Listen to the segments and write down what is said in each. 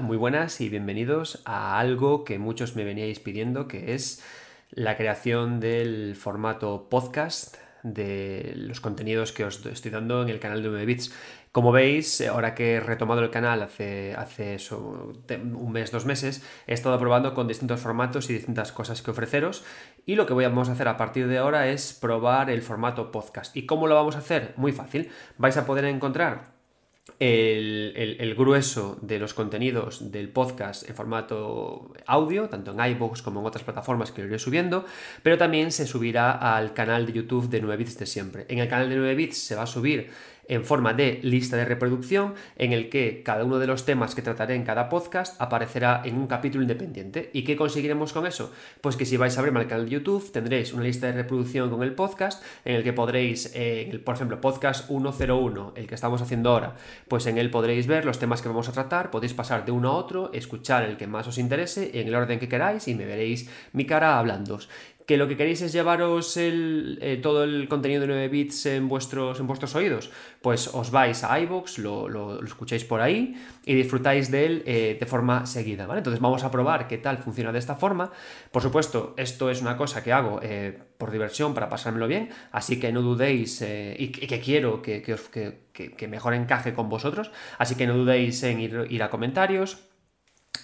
Muy buenas y bienvenidos a algo que muchos me veníais pidiendo, que es la creación del formato podcast de los contenidos que os estoy dando en el canal de 9 bits. Como veis, ahora que he retomado el canal hace un mes, dos meses, he estado probando con distintos formatos y distintas cosas que ofreceros. Y lo que vamos a hacer a partir de ahora es probar el formato podcast. ¿Y cómo lo vamos a hacer? Muy fácil. Vais a poder encontrar el, grueso de los contenidos del podcast en formato audio, tanto en iVoox como en otras plataformas que lo iré subiendo, pero también se subirá al canal de YouTube de 9 bits de siempre. En el canal de 9 bits se va a subir en forma de lista de reproducción en el que cada uno de los temas que trataré en cada podcast aparecerá en un capítulo independiente. ¿Y qué conseguiremos con eso? Pues que si vais a abrirme al canal de YouTube tendréis una lista de reproducción con el podcast en el que podréis, eh, por ejemplo, podcast 101, el que estamos haciendo ahora, pues en él podréis ver los temas que vamos a tratar, podéis pasar de uno a otro, escuchar el que más os interese en el orden que queráis y me veréis mi cara hablando que lo que queréis es llevaros eh, todo el contenido de 9 bits en vuestros, en vuestros oídos, pues os vais a iVoox, lo, escucháis por ahí y disfrutáis de él eh, de forma seguida, ¿vale? Entonces vamos a probar qué tal funciona de esta forma. Por supuesto, esto es una cosa que hago eh, por diversión, para pasármelo bien, así que no dudéis y, que quiero que, que, mejor encaje con vosotros, así que no dudéis en ir, ir a comentarios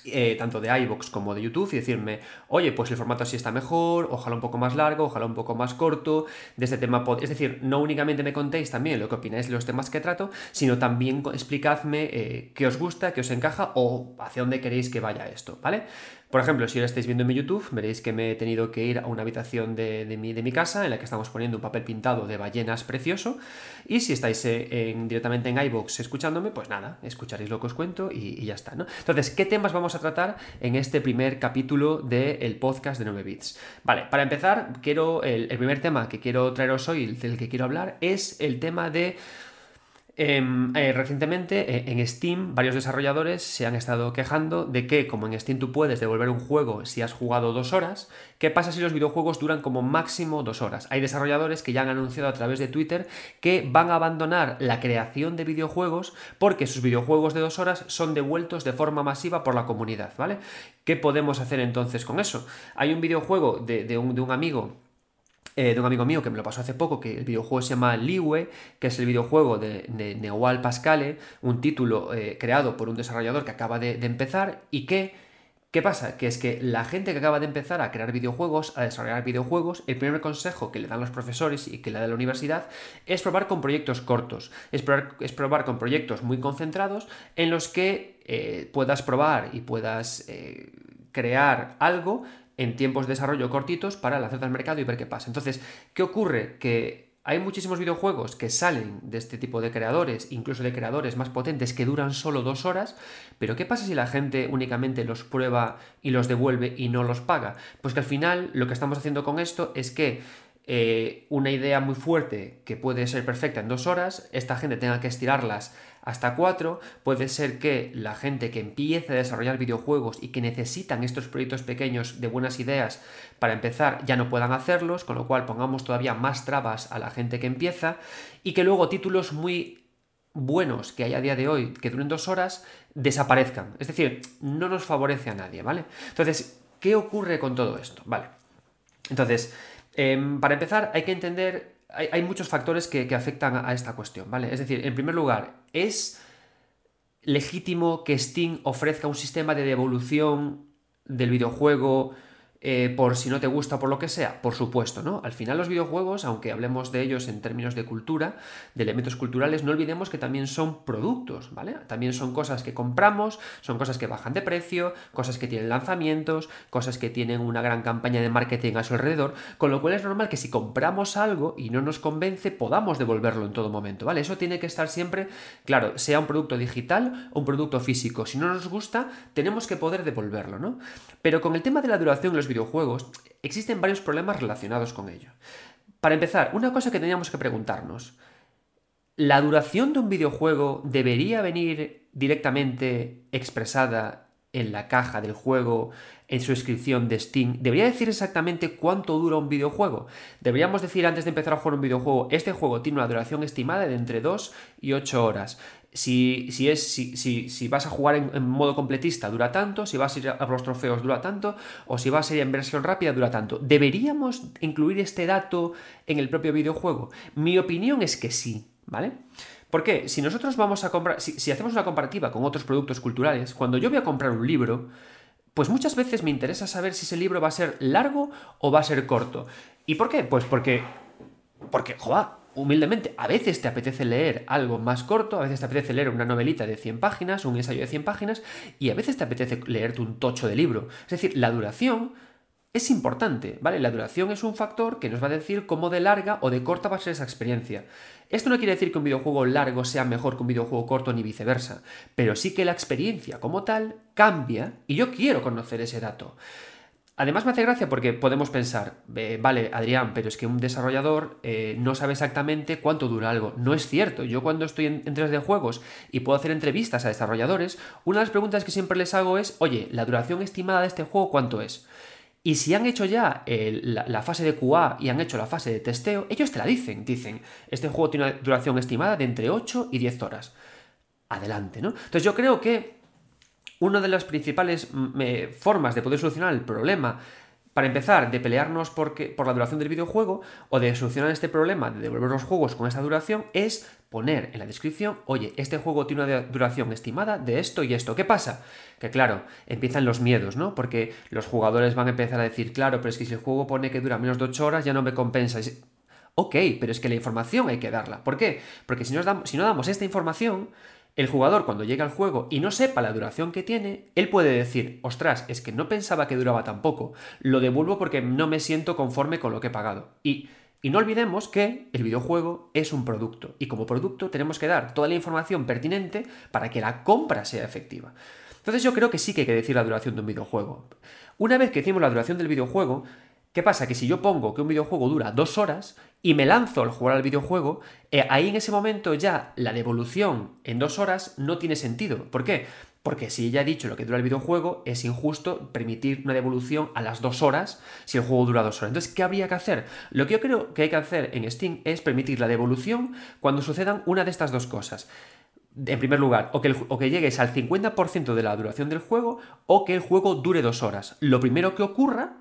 eh, tanto de iVoox como de YouTube y decirme, oye, pues el formato así está mejor, ojalá un poco más largo, ojalá un poco más corto, de este tema, es decir, no únicamente me contéis también lo que opináis de los temas que trato, sino también explicadme eh, qué os gusta, qué os encaja o hacia dónde queréis que vaya esto, ¿vale? Por ejemplo, si ahora estáis viendo en mi YouTube, veréis que me he tenido que ir a una habitación de, mi, casa en la que estamos poniendo un papel pintado de ballenas precioso. Y si estáis eh, directamente en iBox escuchándome, pues nada, escucharéis lo que os cuento y, ya está. ¿no? Entonces, ¿qué temas vamos a tratar en este primer capítulo del podcast de 9 bits? Vale, para empezar, quiero el primer tema que quiero traeros hoy, del que quiero hablar, es el tema de Em, eh, recientemente eh, en Steam varios desarrolladores se han estado quejando de que como en Steam tú puedes devolver un juego si has jugado dos horas, ¿qué pasa si los videojuegos duran como máximo dos horas? Hay desarrolladores que ya han anunciado a través de Twitter que van a abandonar la creación de videojuegos porque sus videojuegos de dos horas son devueltos de forma masiva por la comunidad, ¿vale? ¿Qué podemos hacer entonces con eso? Hay un videojuego de un amigo eh, de un amigo mío que me lo pasó hace poco, que el videojuego se llama Liwe, que es el videojuego de, de Pascale, un título eh, creado por un desarrollador que acaba de, empezar y que, ¿qué pasa? Que es que la gente que acaba de empezar a crear videojuegos, a desarrollar videojuegos, el primer consejo que le dan los profesores y que le da la universidad es probar con proyectos cortos, es probar, con proyectos muy concentrados en los que eh, puedas probar y puedas crear algo en tiempos de desarrollo cortitos para lanzarte al mercado y ver qué pasa. Entonces, ¿qué ocurre? Que hay muchísimos videojuegos que salen de este tipo de creadores, incluso de creadores más potentes que duran solo dos horas, pero ¿qué pasa si la gente únicamente los prueba y los devuelve y no los paga? Pues que al final lo que estamos haciendo con esto es que eh, una idea muy fuerte que puede ser perfecta en dos horas, esta gente tenga que estirarlas hasta 4, puede ser que la gente que empiece a desarrollar videojuegos y que necesitan estos proyectos pequeños de buenas ideas para empezar ya no puedan hacerlos, con lo cual pongamos todavía más trabas a la gente que empieza y que luego títulos muy buenos que hay a día de hoy que duren dos horas desaparezcan. Es decir, no nos favorece a nadie, ¿vale? Entonces, ¿qué ocurre con todo esto? Vale. Entonces, em, para empezar, hay que entender hay, muchos factores que, afectan a, esta cuestión, ¿vale? Es decir, en primer lugar, ¿es legítimo que Steam ofrezca un sistema de devolución del videojuego eh, por si no te gusta por lo que sea, por supuesto, ¿no? Al final los videojuegos, aunque hablemos de ellos en términos de cultura, de elementos culturales, no olvidemos que también son productos, ¿vale? También son cosas que compramos, son cosas que bajan de precio, cosas que tienen lanzamientos, cosas que tienen una gran campaña de marketing a su alrededor, con lo cual es normal que si compramos algo y no nos convence, podamos devolverlo en todo momento, ¿vale? Eso tiene que estar siempre, claro, sea un producto digital o un producto físico. Si no nos gusta, tenemos que poder devolverlo, ¿no? Pero con el tema de la duración, los videojuegos, existen varios problemas relacionados con ello. Para empezar, una cosa que teníamos que preguntarnos, ¿la duración de un videojuego debería venir directamente expresada en la caja del juego, en su descripción de Steam, debería decir exactamente cuánto dura un videojuego. Deberíamos decir antes de empezar a jugar un videojuego, este juego tiene una duración estimada de entre 2 y 8 horas. Si, si, es, si, si, vas a jugar en, modo completista dura tanto, si vas a ir a los trofeos dura tanto, o si vas a ir en versión rápida dura tanto. ¿Deberíamos incluir este dato en el propio videojuego? Mi opinión es que sí, ¿vale? Porque si nosotros vamos a comprar, si, hacemos una comparativa con otros productos culturales, cuando yo voy a comprar un libro, pues muchas veces me interesa saber si ese libro va a ser largo o va a ser corto. ¿Y por qué? Pues porque, porque, joder, humildemente, a veces te apetece leer algo más corto, a veces te apetece leer una novelita de 100 páginas, un ensayo de 100 páginas, y a veces te apetece leerte un tocho de libro. Es decir, la duración es importante, ¿vale? La duración es un factor que nos va a decir cómo de larga o de corta va a ser esa experiencia. Esto no quiere decir que un videojuego largo sea mejor que un videojuego corto ni viceversa, pero sí que la experiencia como tal cambia y yo quiero conocer ese dato. Además me hace gracia porque podemos pensar, vale, Adrián, pero es que un desarrollador eh, no sabe exactamente cuánto dura algo. No es cierto. Yo cuando estoy en, en 3D Juegos y puedo hacer entrevistas a desarrolladores, una de las preguntas que siempre les hago es, oye, ¿la duración estimada de este juego cuánto es? Y si han hecho ya la, fase de QA y han hecho la fase de testeo, ellos te la dicen. Dicen, este juego tiene una duración estimada de entre 8 y 10 horas. Adelante, ¿no? Entonces yo creo que una de las principales mm, formas de poder solucionar el problema para empezar, de pelearnos por la duración del videojuego o de solucionar este problema de devolver los juegos con esa duración es poner en la descripción, oye, este juego tiene una duración estimada de esto y esto. ¿Qué pasa? Que claro, empiezan los miedos, ¿no? Porque los jugadores van a empezar a decir, claro, pero es que si el juego pone que dura menos de 8 horas ya no me compensa. Ok, pero es que la información hay que darla. ¿Por qué? Porque si, si no damos esta información, el jugador cuando llega al juego y no sepa la duración que tiene, él puede decir, ostras, es que no pensaba que duraba tan poco, lo devuelvo porque no me siento conforme con lo que he pagado. Y, y no olvidemos que el videojuego es un producto y como producto tenemos que dar toda la información pertinente para que la compra sea efectiva. Entonces yo creo que sí que hay que decir la duración de un videojuego. Una vez que decimos la duración del videojuego, ¿Qué pasa? Que si yo pongo que un videojuego dura dos horas y me lanzo al jugar al videojuego, eh, ahí en ese momento ya la devolución en dos horas no tiene sentido. ¿Por qué? Porque si ya he dicho lo que dura el videojuego, es injusto permitir una devolución a las dos horas si el juego dura dos horas. Entonces, ¿qué habría que hacer? Lo que yo creo que hay que hacer en Steam es permitir la devolución cuando sucedan una de estas dos cosas. En primer lugar, o que, o que llegues al 50% de la duración del juego o que el juego dure dos horas. Lo primero que ocurra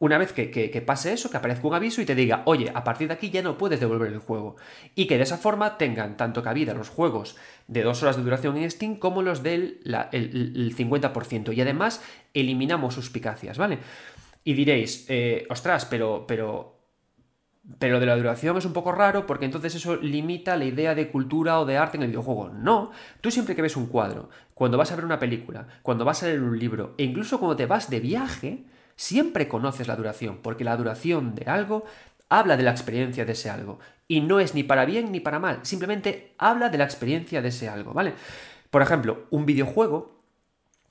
una vez que, pase eso, que aparezca un aviso y te diga, oye, a partir de aquí ya no puedes devolver el juego. Y que de esa forma tengan tanto cabida los juegos de dos horas de duración en Steam como los del el, 50%. Y además eliminamos suspicacias, ¿vale? Y diréis, eh, ostras, pero, pero, pero de la duración es un poco raro porque entonces eso limita la idea de cultura o de arte en el videojuego. No, tú siempre que ves un cuadro, cuando vas a ver una película, cuando vas a leer un libro e incluso cuando te vas de viaje, siempre conoces la duración, porque la duración de algo habla de la experiencia de ese algo. Y no es ni para bien ni para mal, simplemente habla de la experiencia de ese algo, ¿vale? Por ejemplo, un videojuego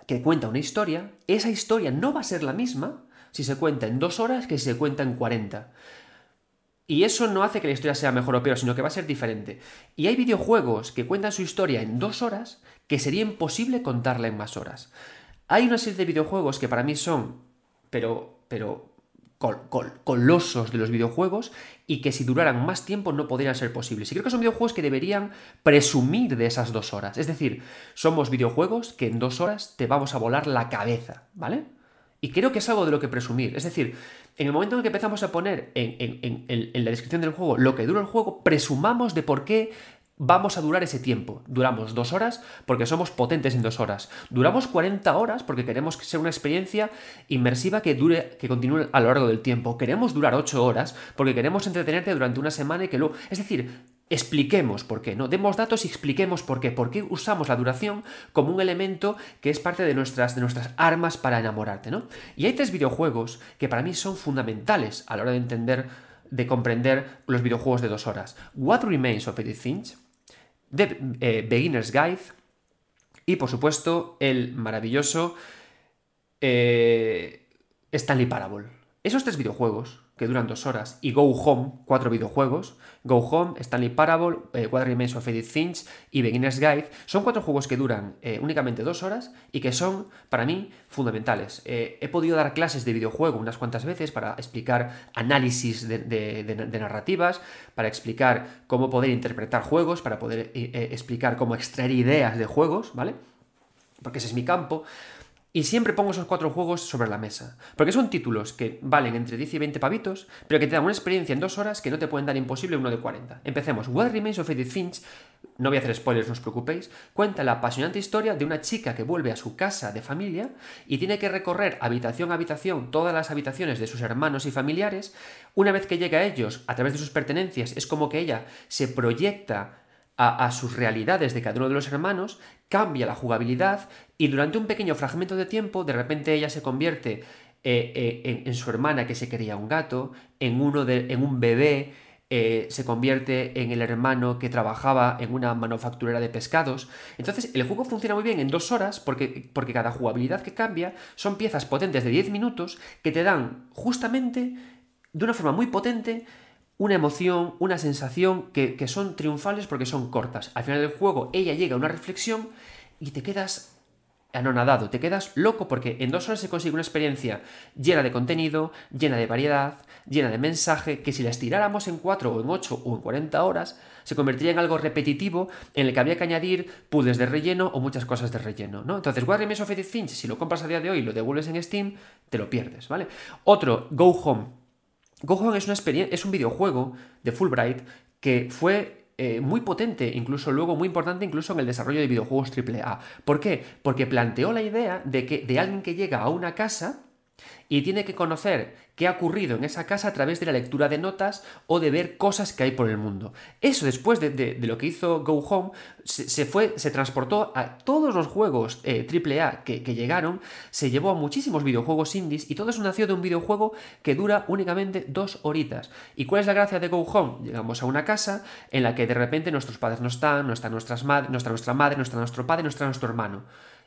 que cuenta una historia, esa historia no va a ser la misma si se cuenta en dos horas que si se cuenta en 40. Y eso no hace que la historia sea mejor o peor, sino que va a ser diferente. Y hay videojuegos que cuentan su historia en dos horas que sería imposible contarla en más horas. Hay una serie de videojuegos que para mí son pero, pero colosos de los videojuegos y que si duraran más tiempo no podrían ser posibles. Y creo que son videojuegos que deberían presumir de esas dos horas. Es decir, somos videojuegos que en dos horas te vamos a volar la cabeza, ¿vale? Y creo que es algo de lo que presumir. Es decir, en el momento en el que empezamos a poner en, en la descripción del juego lo que dura el juego, presumamos de por qué vamos a durar ese tiempo. Duramos dos horas porque somos potentes en dos horas. Duramos 40 horas porque queremos que sea una experiencia inmersiva que dure, que continúe a lo largo del tiempo. Queremos durar ocho horas porque queremos entretenerte durante una semana y que luego... Es decir, expliquemos por qué, ¿no? Demos datos y expliquemos por qué. Por qué usamos la duración como un elemento que es parte de nuestras, de nuestras armas para enamorarte, ¿no? Y hay tres videojuegos que para mí son fundamentales a la hora de entender de comprender los videojuegos de dos horas. What Remains of Edith Finch, The eh, Beginner's Guide y por supuesto el maravilloso eh, Stanley Parable. Esos tres videojuegos, que duran dos horas, y Go Home, cuatro videojuegos, Go Home, Stanley Parable, eh, Remains of Edith Finch y Beginner's Guide, son cuatro juegos que duran eh, únicamente dos horas y que son, para mí, fundamentales. Eh, he podido dar clases de videojuego unas cuantas veces para explicar análisis de, narrativas, para explicar cómo poder interpretar juegos, para poder explicar cómo extraer ideas de juegos, ¿vale? Porque ese es mi campo. Y siempre pongo esos cuatro juegos sobre la mesa. Porque son títulos que valen entre 10 y 20 pavitos, pero que te dan una experiencia en dos horas que no te pueden dar imposible uno de 40. Empecemos. What Remains of Edith Finch, no voy a hacer spoilers, no os preocupéis, cuenta la apasionante historia de una chica que vuelve a su casa de familia y tiene que recorrer habitación a habitación todas las habitaciones de sus hermanos y familiares. Una vez que llega a ellos, a través de sus pertenencias, es como que ella se proyecta a, sus realidades de cada uno de los hermanos, cambia la jugabilidad y durante un pequeño fragmento de tiempo, de repente ella se convierte eh, eh, en, su hermana que se quería un gato, en, uno de, en un bebé, eh, se convierte en el hermano que trabajaba en una manufacturera de pescados. Entonces, el juego funciona muy bien en dos horas porque, porque cada jugabilidad que cambia son piezas potentes de 10 minutos que te dan justamente, de una forma muy potente, una emoción, una sensación que, son triunfales porque son cortas. Al final del juego ella llega a una reflexión y te quedas anonadado, te quedas loco porque en dos horas se consigue una experiencia llena de contenido, llena de variedad, llena de mensaje, que si la estiráramos en cuatro o en ocho o en 40 horas, se convertiría en algo repetitivo en el que había que añadir puzzles de relleno o muchas cosas de relleno, ¿no? Entonces, What Remains of Edith Finch, si lo compras a día de hoy y lo devuelves en Steam, te lo pierdes, ¿vale? Otro, Go Home. Go es, una es un videojuego de Fulbright que fue eh, muy potente, incluso luego muy importante incluso en el desarrollo de videojuegos AAA. ¿Por qué? Porque planteó la idea de que de alguien que llega a una casa y tiene que conocer qué ha ocurrido en esa casa a través de la lectura de notas o de ver cosas que hay por el mundo. Eso después de, lo que hizo Go Home se, fue, se transportó a todos los juegos AAA eh, que, llegaron, se llevó a muchísimos videojuegos indies y todo eso nació de un videojuego que dura únicamente dos horitas. ¿Y cuál es la gracia de Go Home? Llegamos a una casa en la que de repente nuestros padres no están, no está, nuestras no está nuestra madre, no nuestro padre, no nuestro hermano.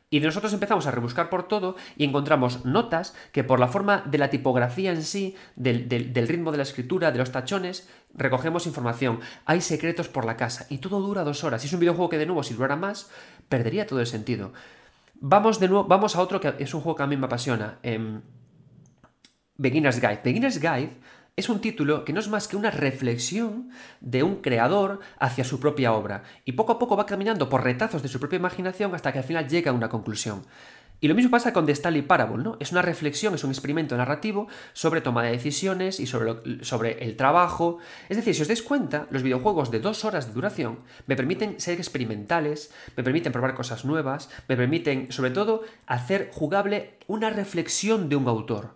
Y nosotros empezamos a rebuscar por todo y encontramos notas que por la forma de la tipografía en sí, del, ritmo de la escritura, de los tachones, recogemos información. Hay secretos por la casa y todo dura dos horas. Si es un videojuego que de nuevo si durara más, perdería todo el sentido. Vamos de nuevo, vamos a otro que es un juego que a mí me apasiona. Em, Beginner's Guide. Beginner's Guide es un título que no es más que una reflexión de un creador hacia su propia obra, y poco a poco va caminando por retazos de su propia imaginación hasta que al final llega a una conclusión. Y lo mismo pasa con The Stanley Parable, ¿no? Es una reflexión, es un experimento narrativo sobre toma de decisiones y sobre, sobre el trabajo. Es decir, si os dais cuenta, los videojuegos de dos horas de duración me permiten ser experimentales, me permiten probar cosas nuevas, me permiten, sobre todo, hacer jugable una reflexión de un autor.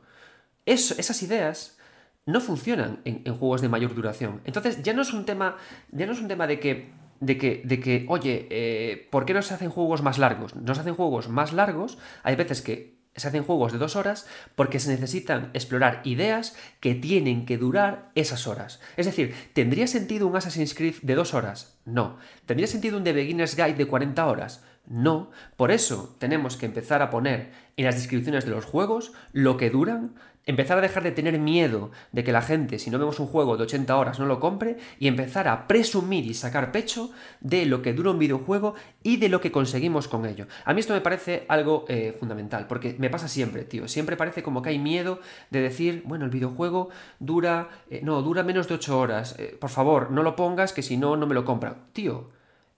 esas ideas no funcionan en, juegos de mayor duración. Entonces ya no es un tema, ya no es un tema de que, de que, de que oye, eh, ¿por qué no se hacen juegos más largos? No se hacen juegos más largos, hay veces que se hacen juegos de dos horas porque se necesitan explorar ideas que tienen que durar esas horas. Es decir, ¿tendría sentido un Assassin's Creed de dos horas? No. ¿Tendría sentido un The Beginner's Guide de 40 horas? No. Por eso tenemos que empezar a poner en las descripciones de los juegos lo que duran, empezar a dejar de tener miedo de que la gente, si no vemos un juego de 80 horas, no lo compre, y empezar a presumir y sacar pecho de lo que dura un videojuego y de lo que conseguimos con ello. A mí esto me parece algo eh, fundamental, porque me pasa siempre, tío. Siempre parece como que hay miedo de decir, bueno, el videojuego dura, eh, no, dura menos de 8 horas. Eh, por favor, no lo pongas, que si no, no me lo compran. Tío,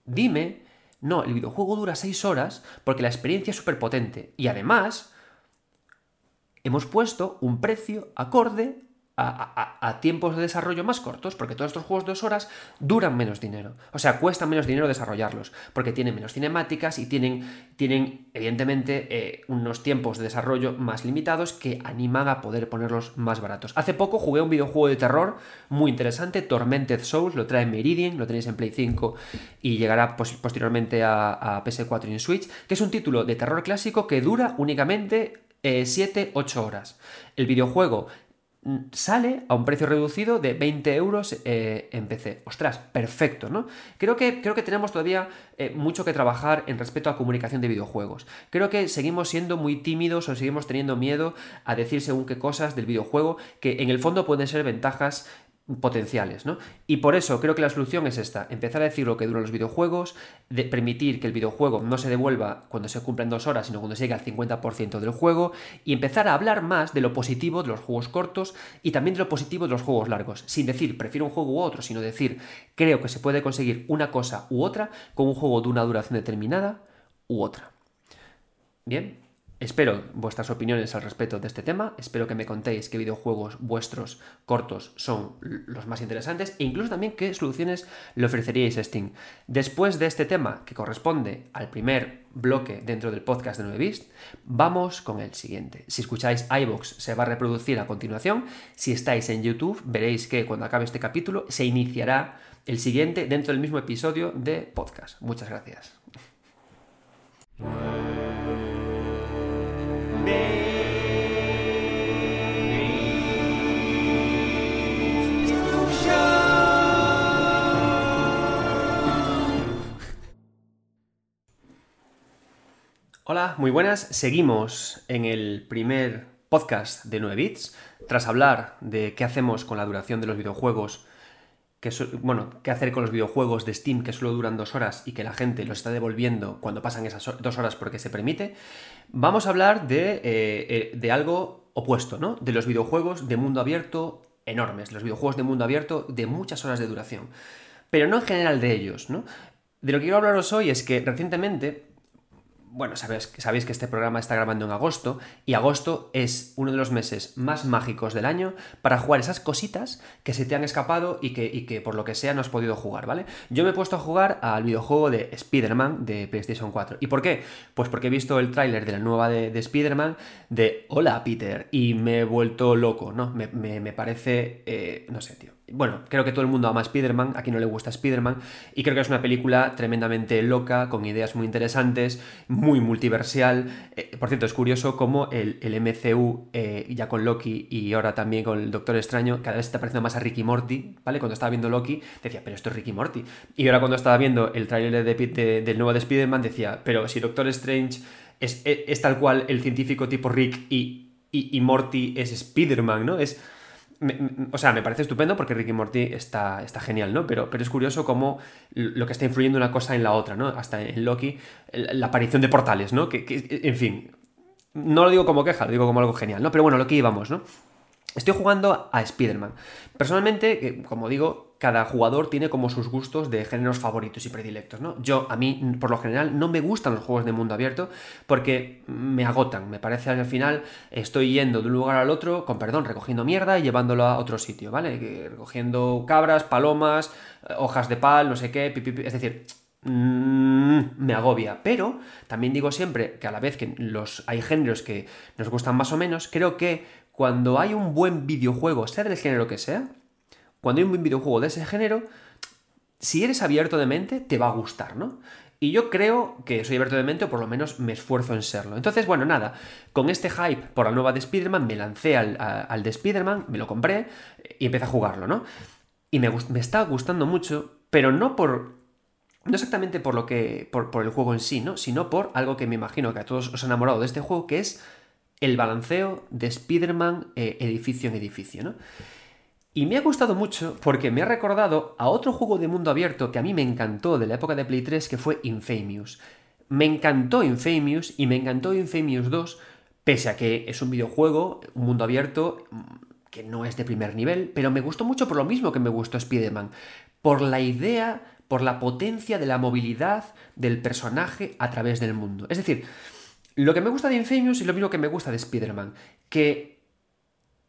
dime, no, el videojuego dura 6 horas porque la experiencia es súper potente. Y además, hemos puesto un precio acorde a, tiempos de desarrollo más cortos, porque todos estos juegos de dos horas duran menos dinero. O sea, cuesta menos dinero desarrollarlos, porque tienen menos cinemáticas y tienen, tienen evidentemente, eh, unos tiempos de desarrollo más limitados que animan a poder ponerlos más baratos. Hace poco jugué un videojuego de terror muy interesante, Tormented Souls, lo trae Meridian, lo tenéis en Play 5 y llegará posteriormente a, a PS4 y en Switch, que es un título de terror clásico que dura únicamente 7-8 eh, horas. El videojuego sale a un precio reducido de 20 euros eh, en PC. Ostras, perfecto, ¿no? Creo que, creo que tenemos todavía eh, mucho que trabajar en respecto a comunicación de videojuegos. Creo que seguimos siendo muy tímidos o seguimos teniendo miedo a decir según qué cosas del videojuego que en el fondo pueden ser ventajas potenciales, ¿no? Y por eso creo que la solución es esta, empezar a decir lo que duran los videojuegos, de permitir que el videojuego no se devuelva cuando se cumplen dos horas, sino cuando se llegue al 50% del juego, y empezar a hablar más de lo positivo de los juegos cortos y también de lo positivo de los juegos largos, sin decir prefiero un juego u otro, sino decir creo que se puede conseguir una cosa u otra con un juego de una duración determinada u otra. Bien, Espero vuestras opiniones al respecto de este tema, espero que me contéis qué videojuegos vuestros cortos son los más interesantes e incluso también qué soluciones le ofreceríais a Steam. Después de este tema, que corresponde al primer bloque dentro del podcast de 9 vamos con el siguiente. Si escucháis iVoox se va a reproducir a continuación, si estáis en YouTube veréis que cuando acabe este capítulo se iniciará el siguiente dentro del mismo episodio de podcast. Muchas gracias. Hola, muy buenas. Seguimos en el primer podcast de 9 bits. Tras hablar de qué hacemos con la duración de los videojuegos, que bueno, qué hacer con los videojuegos de Steam que solo duran dos horas y que la gente los está devolviendo cuando pasan esas dos horas porque se permite, vamos a hablar de, eh, eh, algo opuesto, ¿no? De los videojuegos de mundo abierto enormes, los videojuegos de mundo abierto de muchas horas de duración. Pero no en general de ellos, ¿no? De lo que quiero hablaros hoy es que recientemente bueno, sabéis, sabéis, que este programa está grabando en agosto y agosto es uno de los meses más mágicos del año para jugar esas cositas que se te han escapado y que, que por lo que sea no has podido jugar, ¿vale? Yo me he puesto a jugar al videojuego de Spider-Man de PlayStation 4. ¿Y por qué? Pues porque he visto el tráiler de la nueva de, de Spider-Man de Hola Peter y me he vuelto loco, ¿no? Me, me, parece, eh, no sé, tío bueno, creo que todo el mundo ama a Spider-Man, aquí no le gusta Spider-Man, y creo que es una película tremendamente loca, con ideas muy interesantes, muy multiversial. Eh, por cierto, es curioso cómo el, MCU, eh, ya con Loki y ahora también con el Doctor Extraño, cada vez está pareciendo más a Ricky Morty, ¿vale? Cuando estaba viendo Loki, decía, pero esto es Ricky Morty. Y ahora cuando estaba viendo el tráiler de, del nuevo de Spider-Man, decía, pero si Doctor Strange es, tal cual el científico tipo Rick y, y, y Morty es Spider-Man, ¿no? Es o sea, me parece estupendo porque Ricky Morty está, está genial, ¿no? Pero, pero es curioso cómo lo que está influyendo una cosa en la otra, ¿no? Hasta en Loki, la aparición de portales, ¿no? Que, que, en fin, no lo digo como queja, lo digo como algo genial, ¿no? Pero bueno, lo que íbamos, ¿no? Estoy jugando a Spider-Man. Personalmente, como digo, cada jugador tiene como sus gustos de géneros favoritos y predilectos, ¿no? Yo, a mí, por lo general, no me gustan los juegos de mundo abierto porque me agotan. Me parece que al final estoy yendo de un lugar al otro, con perdón, recogiendo mierda y llevándolo a otro sitio, ¿vale? Recogiendo cabras, palomas, hojas de pal, no sé qué, es decir, mm, me agobia. Pero también digo siempre que a la vez que los, hay géneros que nos gustan más o menos, creo que cuando hay un buen videojuego, sea del género que sea, cuando hay un videojuego de ese género, si eres abierto de mente, te va a gustar, ¿no? Y yo creo que soy abierto de mente, o por lo menos me esfuerzo en serlo. Entonces, bueno, nada, con este hype por la nueva de Spider-Man, me lancé al, de Spider-Man, me lo compré y empecé a jugarlo, ¿no? Y me, me está gustando mucho, pero no por. No exactamente por lo que. Por, por el juego en sí, ¿no? Sino por algo que me imagino que a todos os ha enamorado de este juego, que es el balanceo de Spider-Man eh, edificio en edificio, ¿no? Y me ha gustado mucho porque me ha recordado a otro juego de mundo abierto que a mí me encantó de la época de Play 3, que fue Infamous. Me encantó Infamous y me encantó Infamous 2, pese a que es un videojuego, un mundo abierto, mm, que no es de primer nivel, pero me gustó mucho por lo mismo que me gustó Spider-Man, por la idea, por la potencia de la movilidad del personaje a través del mundo. Es decir, lo que me gusta de Infamous y lo mismo que me gusta de Spider-Man, que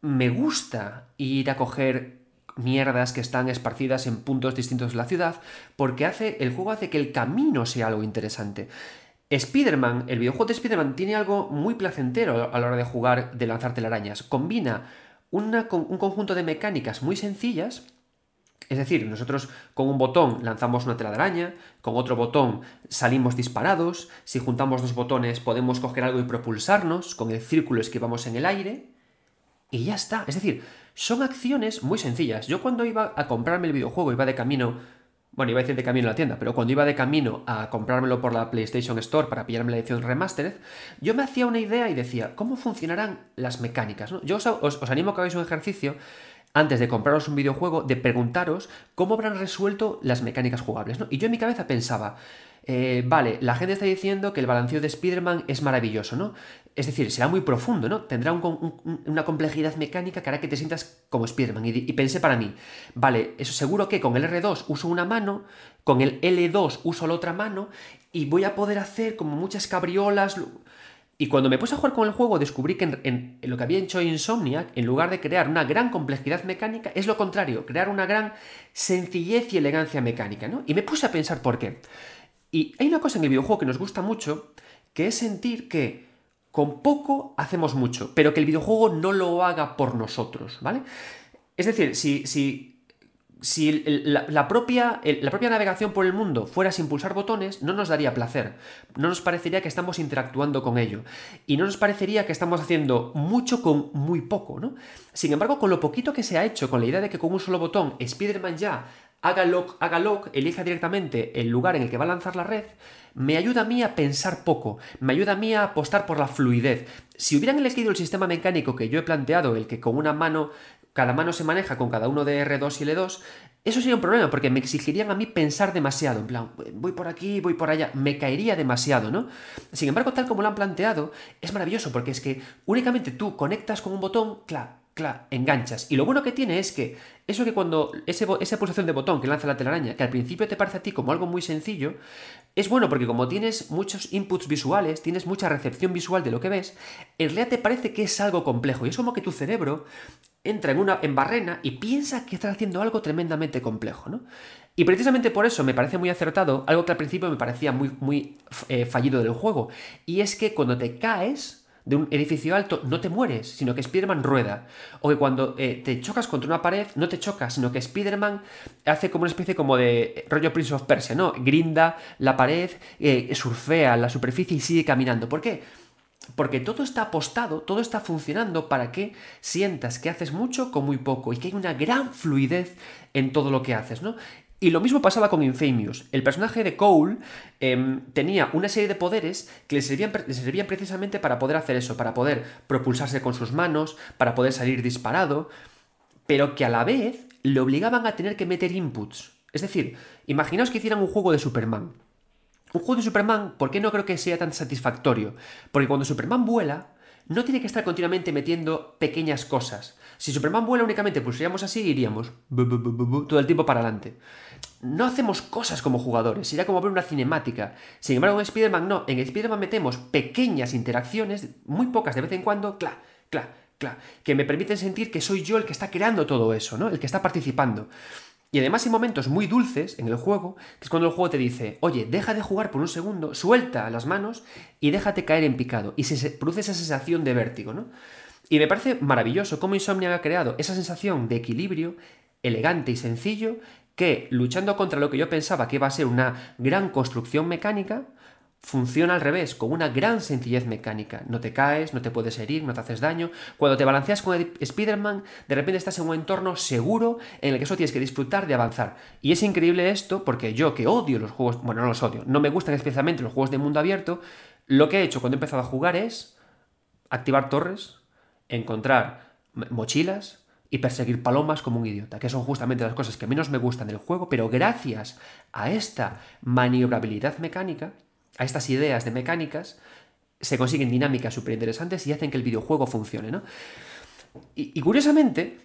me gusta ir a coger mierdas que están esparcidas en puntos distintos de la ciudad, porque hace, el juego hace que el camino sea algo interesante. Spider-Man, el videojuego de Spider-Man tiene algo muy placentero a la hora de jugar, de lanzar telarañas. Combina un conjunto de mecánicas muy sencillas es decir, nosotros con un botón lanzamos una tela de araña, con otro botón salimos disparados, si juntamos dos botones podemos coger algo y propulsarnos, con el círculo esquivamos en el aire, y ya está. Es decir, son acciones muy sencillas. Yo cuando iba a comprarme el videojuego, iba de camino, bueno, iba a decir de camino a la tienda, pero cuando iba de camino a comprármelo por la PlayStation Store para pillarme la edición remastered, yo me hacía una idea y decía, ¿cómo funcionarán las mecánicas? Yo os, os animo a que hagáis un ejercicio antes de compraros un videojuego, de preguntaros cómo habrán resuelto las mecánicas jugables. ¿no? Y yo en mi cabeza pensaba, eh, vale, la gente está diciendo que el balanceo de Spider-Man es maravilloso, ¿no? Es decir, será muy profundo, ¿no? Tendrá una complejidad mecánica que hará que te sientas como Spider-Man. Y, y, pensé para mí, vale, eso seguro que con el R2 uso una mano, con el L2 uso la otra mano, y voy a poder hacer como muchas cabriolas. Y cuando me puse a jugar con el juego, descubrí que en, lo que había hecho Insomniac, en lugar de crear una gran complejidad mecánica, es lo contrario, crear una gran sencillez y elegancia mecánica, ¿no? Y me puse a pensar por qué. Y hay una cosa en el videojuego que nos gusta mucho, que es sentir que con poco hacemos mucho, pero que el videojuego no lo haga por nosotros, ¿vale? Es decir, si, si si la, propia, la, propia, navegación por el mundo fuera sin pulsar botones, no nos daría placer. No nos parecería que estamos interactuando con ello. Y no nos parecería que estamos haciendo mucho con muy poco, ¿no? Sin embargo, con lo poquito que se ha hecho, con la idea de que con un solo botón Spider-Man ya haga lock, haga lock, elija directamente el lugar en el que va a lanzar la red, me ayuda a mí a pensar poco, me ayuda a mí a apostar por la fluidez. Si hubieran elegido el sistema mecánico que yo he planteado, el que con una mano cada mano se maneja con cada uno de R2 y L2, eso sería un problema porque me exigirían a mí pensar demasiado, en plan, voy por aquí, voy por allá, me caería demasiado, ¿no? Sin embargo, tal como lo han planteado, es maravilloso porque es que únicamente tú conectas con un botón, claro, claro, enganchas. Y lo bueno que tiene es que eso que cuando ese, esa pulsación de botón que lanza la telaraña, que al principio te parece a ti como algo muy sencillo, es bueno porque como tienes muchos inputs visuales, tienes mucha recepción visual de lo que ves, en realidad te parece que es algo complejo. Y es como que tu cerebro entra en una en barrena y piensa que estás haciendo algo tremendamente complejo, ¿no? Y precisamente por eso me parece muy acertado algo que al principio me parecía muy, muy eh, fallido del juego, y es que cuando te caes de un edificio alto no te mueres, sino que Spider-Man rueda. O que cuando eh, te chocas contra una pared no te chocas, sino que Spider-Man hace como una especie como de rollo Prince of Persia, ¿no? Grinda la pared, eh, surfea la superficie y sigue caminando. ¿Por qué? Porque todo está apostado, todo está funcionando para que sientas que haces mucho con muy poco y que hay una gran fluidez en todo lo que haces, ¿no? Y lo mismo pasaba con Infamous. El personaje de Cole em, tenía una serie de poderes que le servían, le servían precisamente para poder hacer eso, para poder propulsarse con sus manos, para poder salir disparado, pero que a la vez le obligaban a tener que meter inputs. Es decir, imaginaos que hicieran un juego de Superman un juego de Superman, ¿por qué no creo que sea tan satisfactorio? Porque cuando Superman vuela, no tiene que estar continuamente metiendo pequeñas cosas. Si Superman vuela únicamente pulsaríamos así y iríamos todo el tiempo para adelante. No hacemos cosas como jugadores, sería como ver una cinemática. Sin embargo, en Spider-Man no, en Spider-Man metemos pequeñas interacciones, muy pocas de vez en cuando, cla, cla, cla, que me permiten sentir que soy yo el que está creando todo eso, ¿no? El que está participando. Y además hay momentos muy dulces en el juego, que es cuando el juego te dice, oye, deja de jugar por un segundo, suelta las manos y déjate caer en picado. Y se produce esa sensación de vértigo, ¿no? Y me parece maravilloso cómo Insomnia ha creado esa sensación de equilibrio elegante y sencillo que, luchando contra lo que yo pensaba que iba a ser una gran construcción mecánica, funciona al revés, con una gran sencillez mecánica. No te caes, no te puedes herir, no te haces daño. Cuando te balanceas con Spider-Man, de repente estás en un entorno seguro en el que solo tienes que disfrutar de avanzar. Y es increíble esto porque yo que odio los juegos, bueno, no los odio, no me gustan especialmente los juegos de mundo abierto, lo que he hecho cuando he empezado a jugar es activar torres, encontrar mochilas, y perseguir palomas como un idiota, que son justamente las cosas que menos me gustan del juego, pero gracias a esta maniobrabilidad mecánica, a estas ideas de mecánicas, se consiguen dinámicas súper interesantes y hacen que el videojuego funcione, ¿no? Y, curiosamente,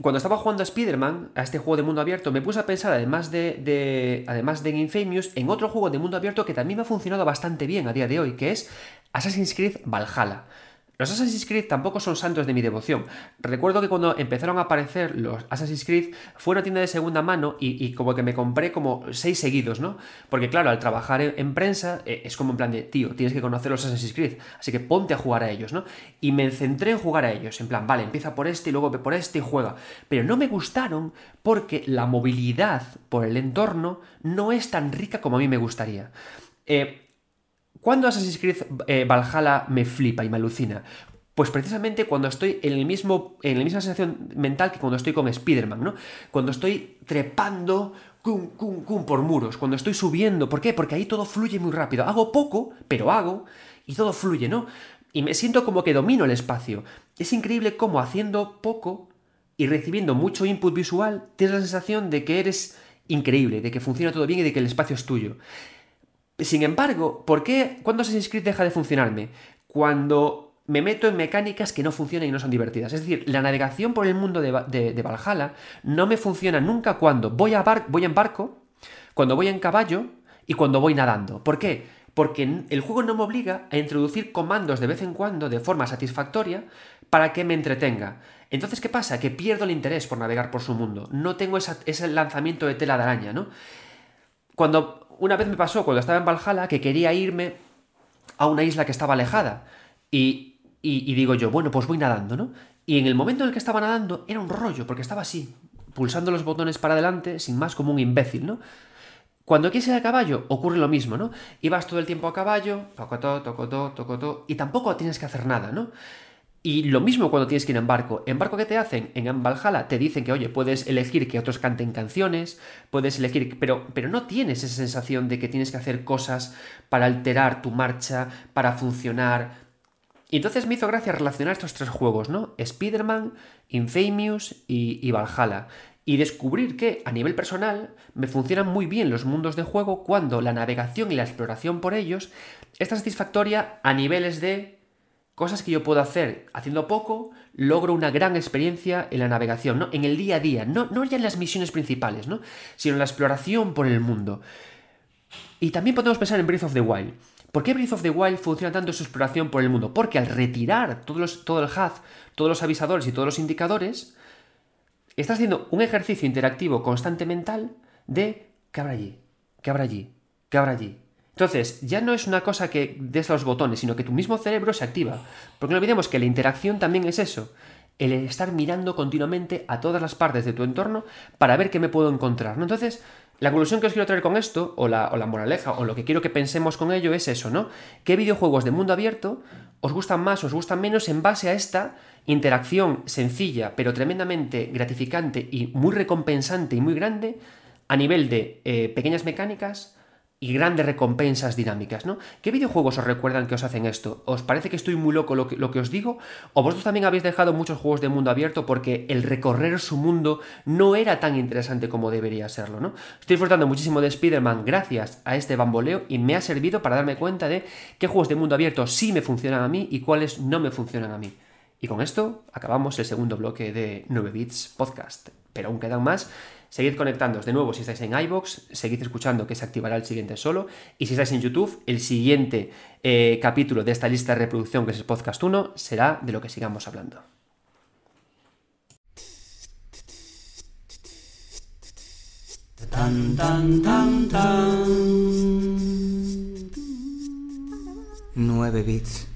cuando estaba jugando a Spider-Man, a este juego de mundo abierto, me puse a pensar, además de, de, además de Infamous, en otro juego de mundo abierto que también me ha funcionado bastante bien a día de hoy, que es Assassin's Creed Valhalla. Los Assassin's Creed tampoco son santos de mi devoción. Recuerdo que cuando empezaron a aparecer los Assassin's Creed fue una tienda de segunda mano y, como que me compré como seis seguidos, ¿no? Porque claro, al trabajar en, prensa eh, es como en plan de, tío, tienes que conocer los Assassin's Creed, así que ponte a jugar a ellos, ¿no? Y me centré en jugar a ellos, en plan, vale, empieza por este y luego por este y juega. Pero no me gustaron porque la movilidad por el entorno no es tan rica como a mí me gustaría. Eh, ¿Cuándo Assassin's Creed eh, Valhalla me flipa y me alucina? Pues precisamente cuando estoy en, el mismo, en la misma sensación mental que cuando estoy con Spider-Man, ¿no? Cuando estoy trepando por muros, cuando estoy subiendo. ¿Por qué? Porque ahí todo fluye muy rápido. Hago poco, pero hago, y todo fluye, ¿no? Y me siento como que domino el espacio. Es increíble cómo haciendo poco y recibiendo mucho input visual, tienes la sensación de que eres increíble, de que funciona todo bien y de que el espacio es tuyo. Sin embargo, ¿por qué cuando Assassin's Creed deja de funcionarme? Cuando me meto en mecánicas que no funcionan y no son divertidas. Es decir, la navegación por el mundo de, Valhalla no me funciona nunca cuando voy, a en barco, cuando voy en caballo y cuando voy nadando. ¿Por qué? Porque el juego no me obliga a introducir comandos de vez en cuando de forma satisfactoria para que me entretenga. Entonces, ¿qué pasa? Que pierdo el interés por navegar por su mundo. No tengo ese lanzamiento de tela de araña, ¿no? Cuando una vez me pasó, cuando estaba en Valhalla, que quería irme a una isla que estaba alejada. Y, y, digo yo, bueno, pues voy nadando, ¿no? Y en el momento en el que estaba nadando era un rollo, porque estaba así, pulsando los botones para adelante, sin más como un imbécil, ¿no? Cuando quieres ir a caballo, ocurre lo mismo, ¿no? Ibas todo el tiempo a caballo, tocotó, tocotó, tocotó, y tampoco tienes que hacer nada, ¿no? Y lo mismo cuando tienes que ir en barco. ¿En barco qué te hacen? En Valhalla te dicen que, oye, puedes elegir que otros canten canciones, puedes elegir, pero, pero no tienes esa sensación de que tienes que hacer cosas para alterar tu marcha, para funcionar. Y entonces me hizo gracia relacionar estos tres juegos, ¿no? Spider-Man, Infamous y, y Valhalla. Y descubrir que, a nivel personal, me funcionan muy bien los mundos de juego cuando la navegación y la exploración por ellos está satisfactoria a niveles de cosas que yo puedo hacer haciendo poco, logro una gran experiencia en la navegación, ¿no? En el día a día, no, no ya en las misiones principales, ¿no? Sino en la exploración por el mundo. Y también podemos pensar en Breath of the Wild. ¿Por qué Breath of the Wild funciona tanto su exploración por el mundo? Porque al retirar todos todo el HUD, todos los avisadores y todos los indicadores, estás haciendo un ejercicio interactivo constante mental de ¿qué habrá allí? ¿Qué habrá allí? ¿Qué habrá allí? Entonces, ya no es una cosa que des los botones, sino que tu mismo cerebro se activa. Porque no olvidemos que la interacción también es eso. El estar mirando continuamente a todas las partes de tu entorno para ver qué me puedo encontrar. ¿no? Entonces, la conclusión que os quiero traer con esto, o la, o moraleja, o lo que quiero que pensemos con ello es eso, ¿no? ¿Qué videojuegos de mundo abierto os gustan más os gustan menos en base a esta interacción sencilla, pero tremendamente gratificante y muy recompensante y muy grande a nivel de eh, pequeñas mecánicas, y grandes recompensas dinámicas, ¿no? ¿Qué videojuegos os recuerdan que os hacen esto? ¿Os parece que estoy muy loco lo que, lo que os digo? ¿O vosotros también habéis dejado muchos juegos de mundo abierto porque el recorrer su mundo no era tan interesante como debería serlo, ¿no? Estoy disfrutando muchísimo de Spider-Man gracias a este bamboleo y me ha servido para darme cuenta de qué juegos de mundo abierto sí me funcionan a mí y cuáles no me funcionan a mí. Y con esto acabamos el segundo bloque de 9 Bits Podcast. Pero aún quedan más Seguid conectándoos de nuevo si estáis en iBox, seguid escuchando que se activará el siguiente solo. Y si estáis en YouTube, el siguiente eh, capítulo de esta lista de reproducción, que es el podcast 1, será de lo que sigamos hablando. Tan, tan, tan, tan. 9 bits.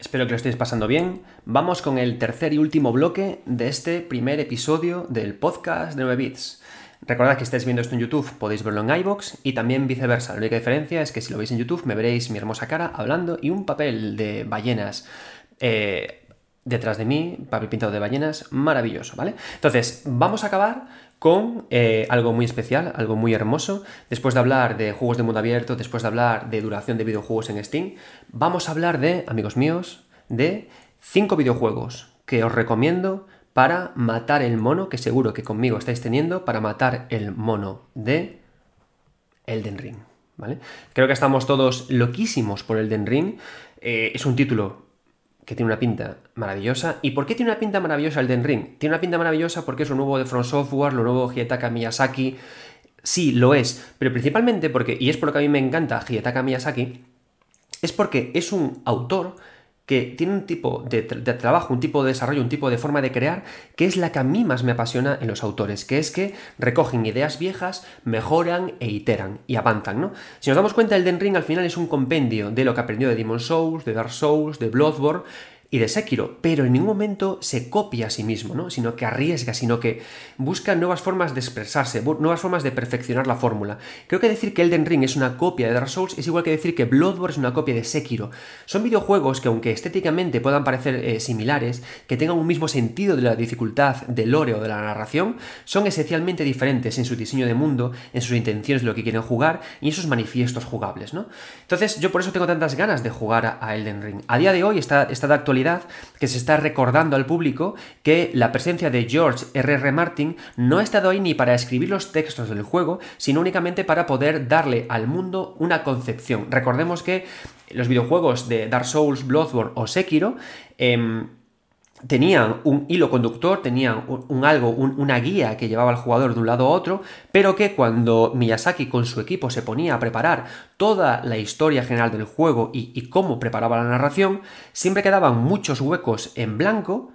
Espero que lo estéis pasando bien. Vamos con el tercer y último bloque de este primer episodio del podcast de 9 bits. Recordad que estáis viendo esto en YouTube, podéis verlo en iBox y también viceversa. La única diferencia es que si lo veis en YouTube me veréis mi hermosa cara hablando y un papel de ballenas eh, detrás de mí, papel pintado de ballenas, maravilloso, ¿vale? Entonces, vamos a acabar con eh, algo muy especial, algo muy hermoso. Después de hablar de juegos de mundo abierto, después de hablar de duración de videojuegos en Steam, vamos a hablar de, amigos míos, de cinco videojuegos que os recomiendo para matar el mono, que seguro que conmigo estáis teniendo, para matar el mono de Elden Ring. ¿vale? Creo que estamos todos loquísimos por Elden Ring. Eh, es un título que tiene una pinta maravillosa. ¿Y por qué tiene una pinta maravillosa el Den Ring? Tiene una pinta maravillosa porque es lo nuevo de From Software, lo nuevo de Hidetaka Miyazaki. Sí, lo es, pero principalmente porque, y es por lo que a mí me encanta Hidetaka Miyazaki, es porque es un autor que tiene un tipo de, trabajo, un tipo de desarrollo, un tipo de forma de crear, que es la que a mí más me apasiona en los autores, que es que recogen ideas viejas, mejoran e iteran y avanzan, ¿no? Si nos damos cuenta, el Den Ring al final es un compendio de lo que aprendió de Demon Souls, de Dark Souls, de Bloodborne, y de Sekiro, pero en ningún momento se copia a sí mismo, ¿no? Sino que arriesga, sino que busca nuevas formas de expresarse, nuevas formas de perfeccionar la fórmula. Creo que decir que Elden Ring es una copia de Dark Souls es igual que decir que Bloodborne es una copia de Sekiro. Son videojuegos que aunque estéticamente puedan parecer eh, similares, que tengan un mismo sentido de la dificultad del lore o de la narración, son esencialmente diferentes en su diseño de mundo, en sus intenciones de lo que quieren jugar y en sus manifiestos jugables, ¿no? Entonces yo por eso tengo tantas ganas de jugar a Elden Ring. A día de hoy está, está de actualidad que se está recordando al público que la presencia de George R.R. Martin no ha estado ahí ni para escribir los textos del juego, sino únicamente para poder darle al mundo una concepción. Recordemos que los videojuegos de Dark Souls, Bloodborne o Sekiro em, tenían un hilo conductor, tenían un, algo, una guía que llevaba al jugador de un lado a otro, pero que cuando Miyazaki con su equipo se ponía a preparar toda la historia general del juego y, y cómo preparaba la narración, siempre quedaban muchos huecos en blanco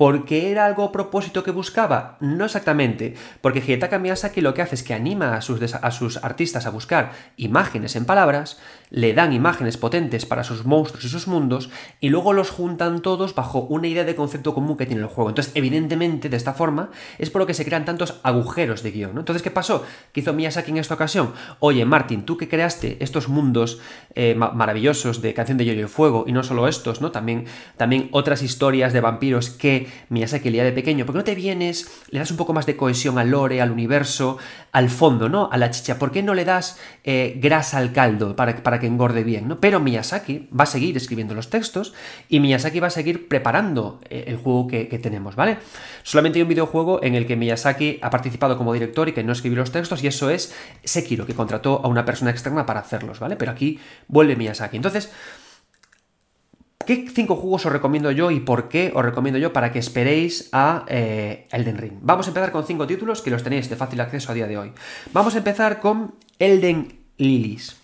¿Porque era algo a propósito que buscaba? No exactamente, porque Hidetaka Miyazaki lo que hace es que anima a sus, a sus, artistas a buscar imágenes en palabras, le dan imágenes potentes para sus monstruos y sus mundos, y luego los juntan todos bajo una idea de concepto común que tiene el juego. Entonces, evidentemente, de esta forma, es por lo que se crean tantos agujeros de guion. Entonces, ¿qué pasó? ¿Qué hizo Miyazaki en esta ocasión? Oye, Martin, tú que creaste estos mundos eh, maravillosos de Canción de Hielo y Fuego, y no solo estos, ¿no? También, también otras historias de vampiros que Miyazaki el día de pequeño, ¿por qué no te vienes, le das un poco más de cohesión al lore, al universo, al fondo, ¿no? A la chicha. ¿Por qué no le das eh, grasa al caldo para, que engorde bien, ¿no? Pero Miyazaki va a seguir escribiendo los textos y Miyazaki va a seguir preparando eh, el juego que, tenemos, ¿vale? Solamente hay un videojuego en el que Miyazaki ha participado como director y que no escribió los textos y eso es Sekiro, que contrató a una persona externa para hacerlos, ¿vale? Pero aquí vuelve Miyazaki. Entonces, ¿Qué cinco juegos os recomiendo yo y por qué os recomiendo yo para que esperéis a eh, Elden Ring? Vamos a empezar con cinco títulos que los tenéis de fácil acceso a día de hoy. Vamos a empezar con Elden Lilies.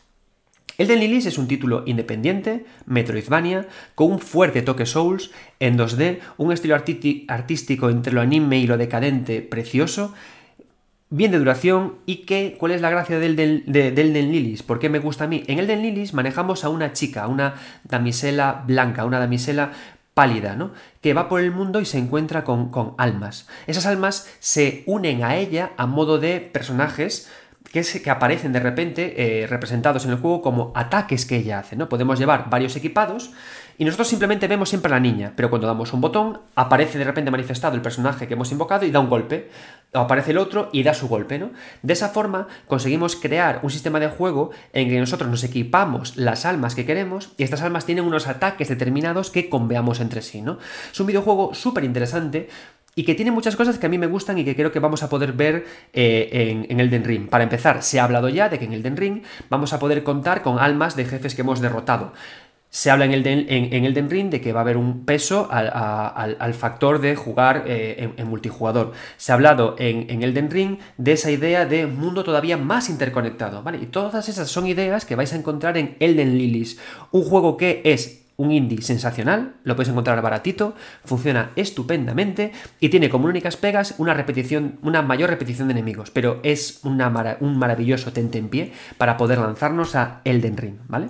Elden Lilies es un título independiente, Metroidvania, con un fuerte toque Souls, en 2D, un estilo artístico entre lo anime y lo decadente precioso, bien de duración y que, ¿cuál es la gracia del, del, del, Lilies? ¿Por qué me gusta a mí? En el Den Lilies manejamos a una chica, una damisela blanca, una damisela pálida, ¿no? Que va por el mundo y se encuentra con, con almas. Esas almas se unen a ella a modo de personajes que, que aparecen de repente eh, representados en el juego como ataques que ella hace, ¿no? Podemos llevar varios equipados y nosotros simplemente vemos siempre a la niña, pero cuando damos un botón, aparece de repente manifestado el personaje que hemos invocado y da un golpe. Aparece el otro y da su golpe, ¿no? De esa forma conseguimos crear un sistema de juego en que nosotros nos equipamos las almas que queremos y estas almas tienen unos ataques determinados que conveamos entre sí, ¿no? Es un videojuego súper interesante y que tiene muchas cosas que a mí me gustan y que creo que vamos a poder ver eh, en, en, Elden Ring. Para empezar, se ha hablado ya de que en Elden Ring vamos a poder contar con almas de jefes que hemos derrotado. Se habla en Elden, en, Elden Ring de que va a haber un peso al, factor de jugar eh, en, multijugador. Se ha hablado en, en, Elden Ring de esa idea de mundo todavía más interconectado. ¿vale? Y todas esas son ideas que vais a encontrar en Elden Lilies, un juego que es un indie sensacional, lo podéis encontrar baratito, funciona estupendamente y tiene como únicas pegas una repetición, una mayor repetición de enemigos, pero es una un maravilloso tente en pie para poder lanzarnos a Elden Ring, ¿vale?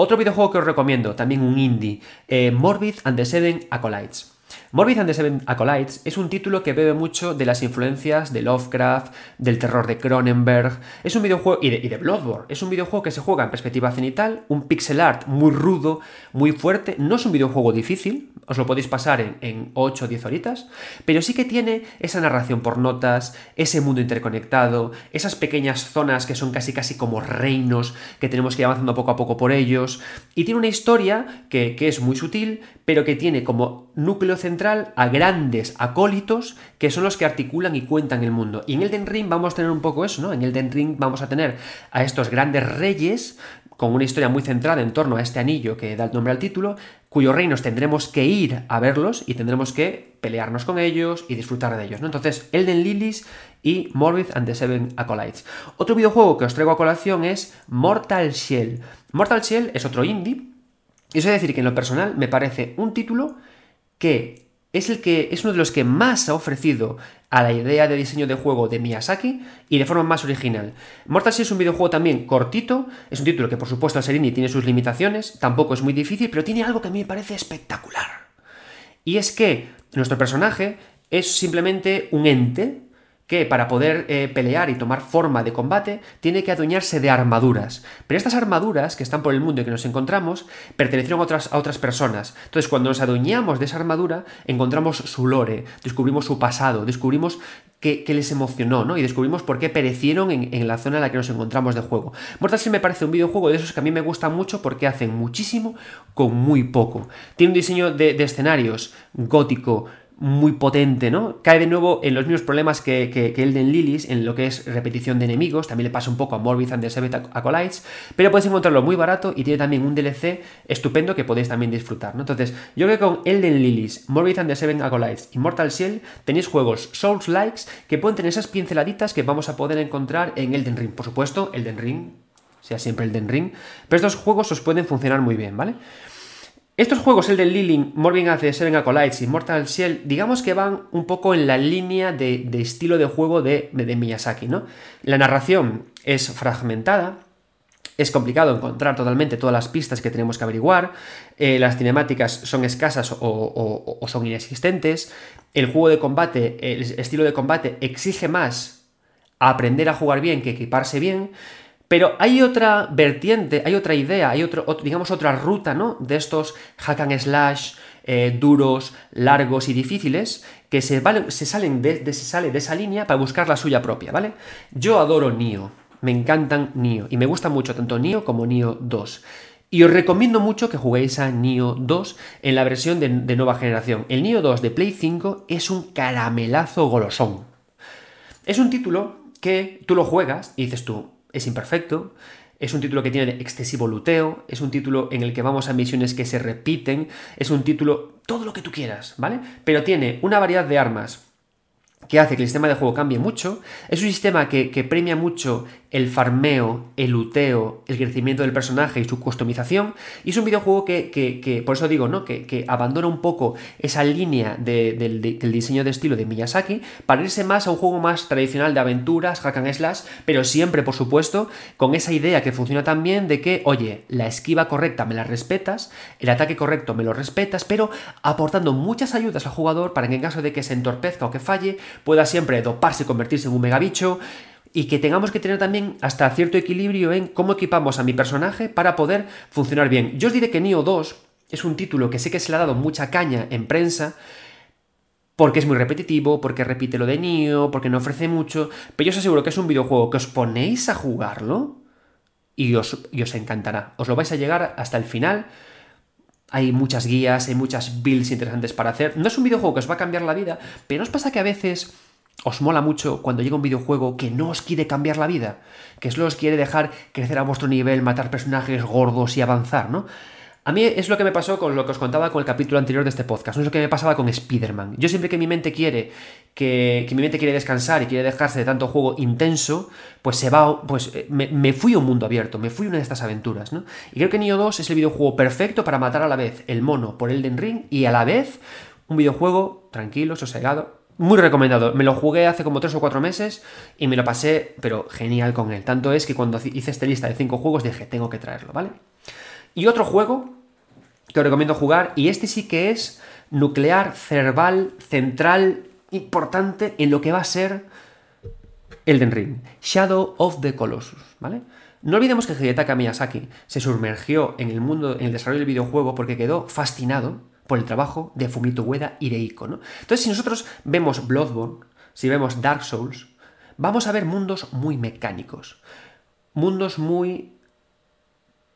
Otro videojuego que os recomiendo, también un indie, eh, Morbid and the Seven Acolytes. Morbid and the Seven Acolytes es un título que bebe mucho de las influencias de Lovecraft, del terror de Cronenberg, es un videojuego y de, y Bloodborne, es un videojuego que se juega en perspectiva cenital, un pixel art muy rudo, muy fuerte, no es un videojuego difícil, os lo podéis pasar en, en 8 o 10 horitas, pero sí que tiene esa narración por notas, ese mundo interconectado, esas pequeñas zonas que son casi casi como reinos que tenemos que ir avanzando poco a poco por ellos, y tiene una historia que, que es muy sutil, pero que tiene como núcleo central a grandes acólitos que son los que articulan y cuentan el mundo. Y en Elden Ring vamos a tener un poco eso, ¿no? En Elden Ring vamos a tener a estos grandes reyes con una historia muy centrada en torno a este anillo que da el nombre al título, cuyos reinos tendremos que ir a verlos y tendremos que pelearnos con ellos y disfrutar de ellos. ¿no? Entonces, Elden Lilies y Morbid and the Seven Acolytes. Otro videojuego que os traigo a colación es Mortal Shell. Mortal Shell es otro indie y eso es decir que en lo personal me parece un título que es el que es uno de los que más ha ofrecido a la idea de diseño de juego de Miyazaki y de forma más original. Mortal Shell es un videojuego también cortito, es un título que por supuesto al ser indie tiene sus limitaciones, tampoco es muy difícil, pero tiene algo que a mí me parece espectacular. Y es que nuestro personaje es simplemente un ente que para poder eh, pelear y tomar forma de combate tiene que adueñarse de armaduras. Pero estas armaduras que están por el mundo y que nos encontramos pertenecieron a otras, a otras personas. Entonces cuando nos adueñamos de esa armadura encontramos su lore, descubrimos su pasado, descubrimos qué, les emocionó, ¿no? Y descubrimos por qué perecieron en, la zona en la que nos encontramos de juego. Mortal Kombat me parece un videojuego de esos que a mí me gusta mucho porque hacen muchísimo con muy poco. Tiene un diseño de, de escenarios gótico, muy potente, ¿no? Cae de nuevo en los mismos problemas que, que, Elden Lilies, en lo que es repetición de enemigos, también le pasa un poco a Morbid and the Seven Acolytes, pero puedes encontrarlo muy barato y tiene también un DLC estupendo que podéis también disfrutar, ¿no? Entonces, yo creo que con Elden Lilies, Morbid and the Seven Acolytes y Mortal Shell tenéis juegos Souls-likes que pueden tener esas pinceladitas que vamos a poder encontrar en Elden Ring. Por supuesto, Elden Ring, sea siempre Elden Ring, pero estos juegos os pueden funcionar muy bien, ¿vale? Estos juegos, el del Lilin, Morbin the Seven Acolytes y Mortal Shell, digamos que van un poco en la línea de, estilo de juego de, Miyazaki, ¿no? La narración es fragmentada, es complicado encontrar totalmente todas las pistas que tenemos que averiguar, eh, las cinemáticas son escasas o, son inexistentes, el juego de combate, el estilo de combate exige más aprender a jugar bien que equiparse bien, pero hay otra vertiente, hay otra idea, hay digamos otra ruta, ¿no? De estos hack and slash eh, duros, largos y difíciles que se, se salen de, se sale de esa línea para buscar la suya propia, ¿vale? Yo adoro Nio, me encantan Nio y me gusta mucho tanto Nio como Nio 2. Y os recomiendo mucho que juguéis a Nio 2 en la versión de, de nueva generación. El Nio 2 de Play 5 es un caramelazo golosón. Es un título que tú lo juegas y dices tú, es imperfecto, es un título que tiene excesivo luteo, es un título en el que vamos a misiones que se repiten, es un título todo lo que tú quieras, ¿vale? Pero tiene una variedad de armas que hace que el sistema de juego cambie mucho, es un sistema que, premia mucho el farmeo, el luteo, el crecimiento del personaje y su customización, y es un videojuego que, por eso digo, ¿no? Que, abandona un poco esa línea del, diseño de estilo de Miyazaki para irse más a un juego más tradicional de aventuras, hack and slash, pero siempre, por supuesto, con esa idea que funciona también de que, oye, la esquiva correcta me la respetas, el ataque correcto me lo respetas, pero aportando muchas ayudas al jugador para que en caso de que se entorpezca o que falle, pueda siempre doparse y convertirse en un megabicho y que tengamos que tener también hasta cierto equilibrio en cómo equipamos a mi personaje para poder funcionar bien. Yo os diré que Neo 2 es un título que sé que se le ha dado mucha caña en prensa, porque es muy repetitivo, porque repite lo de Neo, porque no ofrece mucho, pero yo os aseguro que es un videojuego que os ponéis a jugarlo y os, y os encantará. Os lo vais a llegar hasta el final. Hay muchas guías, hay muchas builds interesantes para hacer. No es un videojuego que os va a cambiar la vida, pero ¿no os pasa que a veces os mola mucho cuando llega un videojuego que no os quiere cambiar la vida, que solo os quiere dejar crecer a vuestro nivel, matar personajes gordos y avanzar, ¿no? A mí es lo que me pasó con lo que os contaba con el capítulo anterior de este podcast, no es lo que me pasaba con Spider-Man. Yo siempre que mi mente quiere que, mi mente quiere descansar y quiere dejarse de tanto juego intenso, pues se va, pues eh, me, fui a un mundo abierto, me fui a una de estas aventuras, ¿no? Y creo que Nioh 2 es el videojuego perfecto para matar a la vez el mono por Elden Ring y a la vez un videojuego tranquilo, sosegado, muy recomendado. Me lo jugué hace como 3 o 4 meses y me lo pasé, pero genial con él. Tanto es que cuando hice esta lista de 5 juegos dije, tengo que traerlo, ¿vale? Y otro juego que os recomiendo jugar, y este sí que es nuclear, cerval, central, importante en lo que va a ser Elden Ring. Shadow of the Colossus, ¿vale? No olvidemos que Hidetaka Miyazaki se sumergió en el mundo, en el desarrollo del videojuego porque quedó fascinado por el trabajo de Fumito Ueda y de Ico. ¿no? Entonces, si nosotros vemos Bloodborne, si vemos Dark Souls, vamos a ver mundos muy mecánicos, mundos muy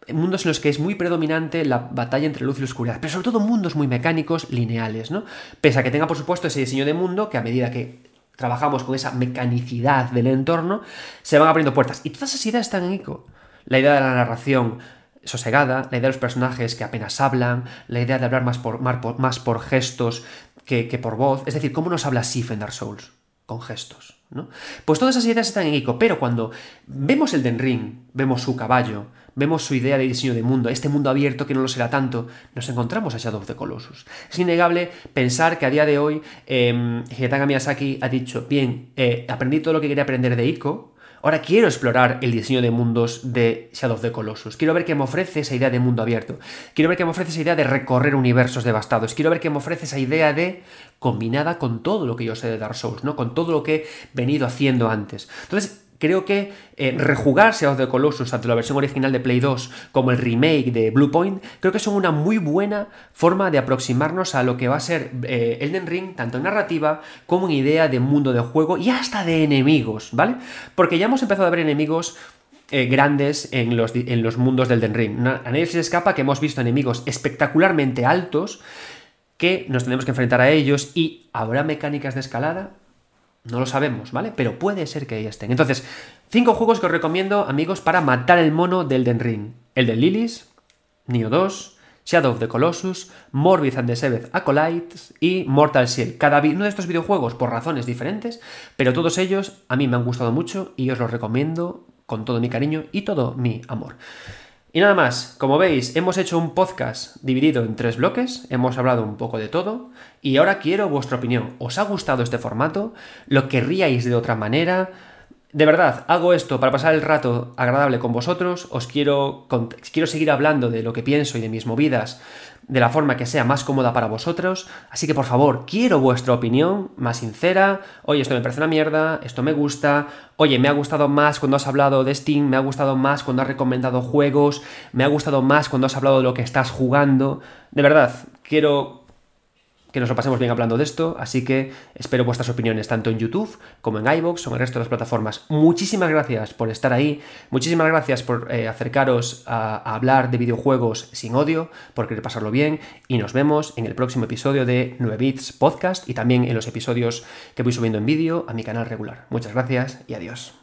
mundos en los que es muy predominante la batalla entre luz y oscuridad, pero sobre todo mundos muy mecánicos, lineales, ¿no? Pese a que tenga, por supuesto, ese diseño de mundo que a medida que trabajamos con esa mecanicidad del entorno, se van abriendo puertas. Y todas esas ideas están en Ico. La idea de la narración, sosegada, la idea de los personajes que apenas hablan, la idea de hablar más por, gestos que, por voz. Es decir, ¿cómo nos habla Sif en Dark Souls? Con gestos. ¿no? Pues todas esas ideas están en Ico, pero cuando vemos el Den Ring, vemos su caballo, vemos su idea de diseño de mundo, este mundo abierto que no lo será tanto, nos encontramos a Shadow of the Colossus. Es innegable pensar que a día de hoy eh, Miyazaki ha dicho, bien, eh, aprendí todo lo que quería aprender de Ico, Ahora quiero explorar el diseño de mundos de Shadow of the Colossus. Quiero ver qué me ofrece esa idea de mundo abierto. Quiero ver qué me ofrece esa idea de recorrer universos devastados. Quiero ver qué me ofrece esa idea de combinada con todo lo que yo sé de Dark Souls, ¿no? Con todo lo que he venido haciendo antes. Entonces, creo que eh, rejugar Shadow of the Colossus tanto la versión original de Play 2 como el remake de Bluepoint, creo que son una muy buena forma de aproximarnos a lo que va a ser eh, Elden Ring, tanto en narrativa como en idea de mundo de juego y hasta de enemigos, ¿vale? Porque ya hemos empezado a ver enemigos eh, grandes en los, en los mundos del Elden Ring. A nadie se escapa que hemos visto enemigos espectacularmente altos que nos tenemos que enfrentar a ellos y habrá mecánicas de escalada no lo sabemos, ¿vale? Pero puede ser que ahí estén. Entonces, cinco juegos que os recomiendo, amigos, para matar el mono del Den Ring. El de Lilies, Neo 2, Shadow of the Colossus, Morbid and the Seventh Acolytes y Mortal Shell. Cada uno de estos videojuegos por razones diferentes, pero todos ellos a mí me han gustado mucho y os los recomiendo con todo mi cariño y todo mi amor. Y nada más, como veis, hemos hecho un podcast dividido en tres bloques, hemos hablado un poco de todo y ahora quiero vuestra opinión. ¿Os ha gustado este formato? ¿Lo querríais de otra manera? De verdad, hago esto para pasar el rato agradable con vosotros, os quiero, quiero seguir hablando de lo que pienso y de mis movidas de la forma que sea más cómoda para vosotros, así que por favor, quiero vuestra opinión más sincera, oye, esto me parece una mierda, esto me gusta, oye, me ha gustado más cuando has hablado de Steam, me ha gustado más cuando has recomendado juegos, me ha gustado más cuando has hablado de lo que estás jugando, de verdad, quiero que nos lo pasemos bien hablando de esto, así que espero vuestras opiniones tanto en YouTube como en iVoox o en el resto de las plataformas. Muchísimas gracias por estar ahí, muchísimas gracias por eh, acercaros a, a, hablar de videojuegos sin odio, por querer pasarlo bien y nos vemos en el próximo episodio de 9 Bits Podcast y también en los episodios que voy subiendo en vídeo a mi canal regular. Muchas gracias y adiós.